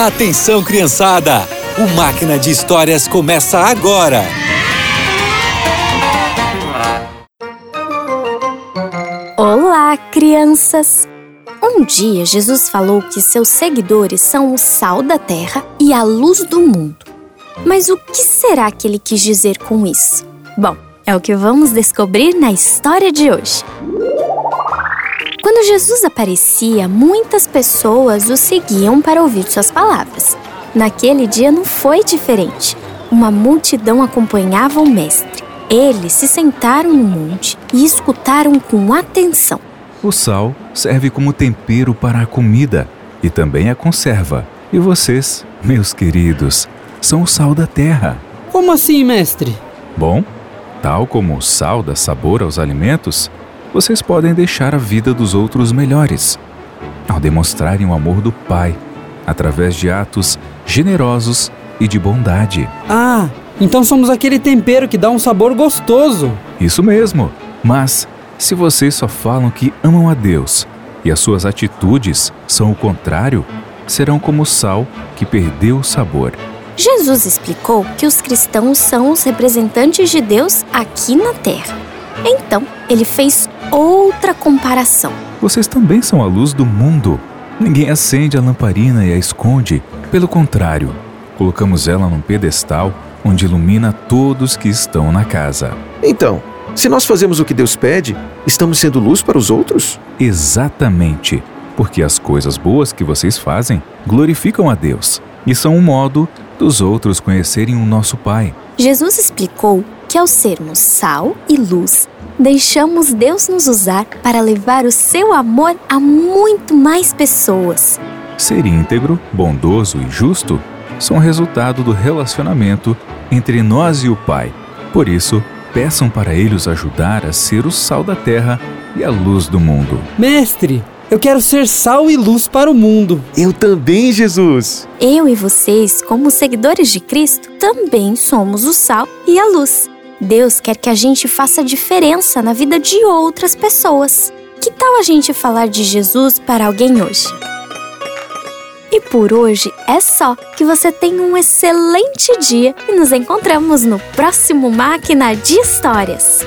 Atenção, criançada! O Máquina de Histórias começa agora! Olá, crianças! Um dia Jesus falou que seus seguidores são o sal da terra e a luz do mundo. Mas o que será que ele quis dizer com isso? Bom, é o que vamos descobrir na história de hoje. Quando Jesus aparecia, muitas pessoas o seguiam para ouvir suas palavras. Naquele dia não foi diferente. Uma multidão acompanhava o Mestre. Eles se sentaram no monte e escutaram com atenção. O sal serve como tempero para a comida e também a conserva. E vocês, meus queridos, são o sal da terra. Como assim, mestre? Bom, tal como o sal dá sabor aos alimentos, vocês podem deixar a vida dos outros melhores ao demonstrarem o amor do Pai através de atos generosos e de bondade. Ah, então somos aquele tempero que dá um sabor gostoso. Isso mesmo. Mas se vocês só falam que amam a Deus e as suas atitudes são o contrário, serão como o sal que perdeu o sabor. Jesus explicou que os cristãos são os representantes de Deus aqui na terra. Então, ele fez outra comparação. Vocês também são a luz do mundo. Ninguém acende a lamparina e a esconde. Pelo contrário, colocamos ela num pedestal onde ilumina todos que estão na casa. Então, se nós fazemos o que Deus pede, estamos sendo luz para os outros? Exatamente, porque as coisas boas que vocês fazem glorificam a Deus e são um modo dos outros conhecerem o nosso Pai. Jesus explicou que ao sermos sal e luz, deixamos Deus nos usar para levar o seu amor a muito mais pessoas. Ser íntegro, bondoso e justo são resultado do relacionamento entre nós e o Pai. Por isso, peçam para Ele os ajudar a ser o sal da terra e a luz do mundo. Mestre, eu quero ser sal e luz para o mundo. Eu também, Jesus. Eu e vocês, como seguidores de Cristo, também somos o sal e a luz. Deus quer que a gente faça diferença na vida de outras pessoas. Que tal a gente falar de Jesus para alguém hoje? E por hoje é só. Que você tenha um excelente dia e nos encontramos no próximo Máquina de Histórias.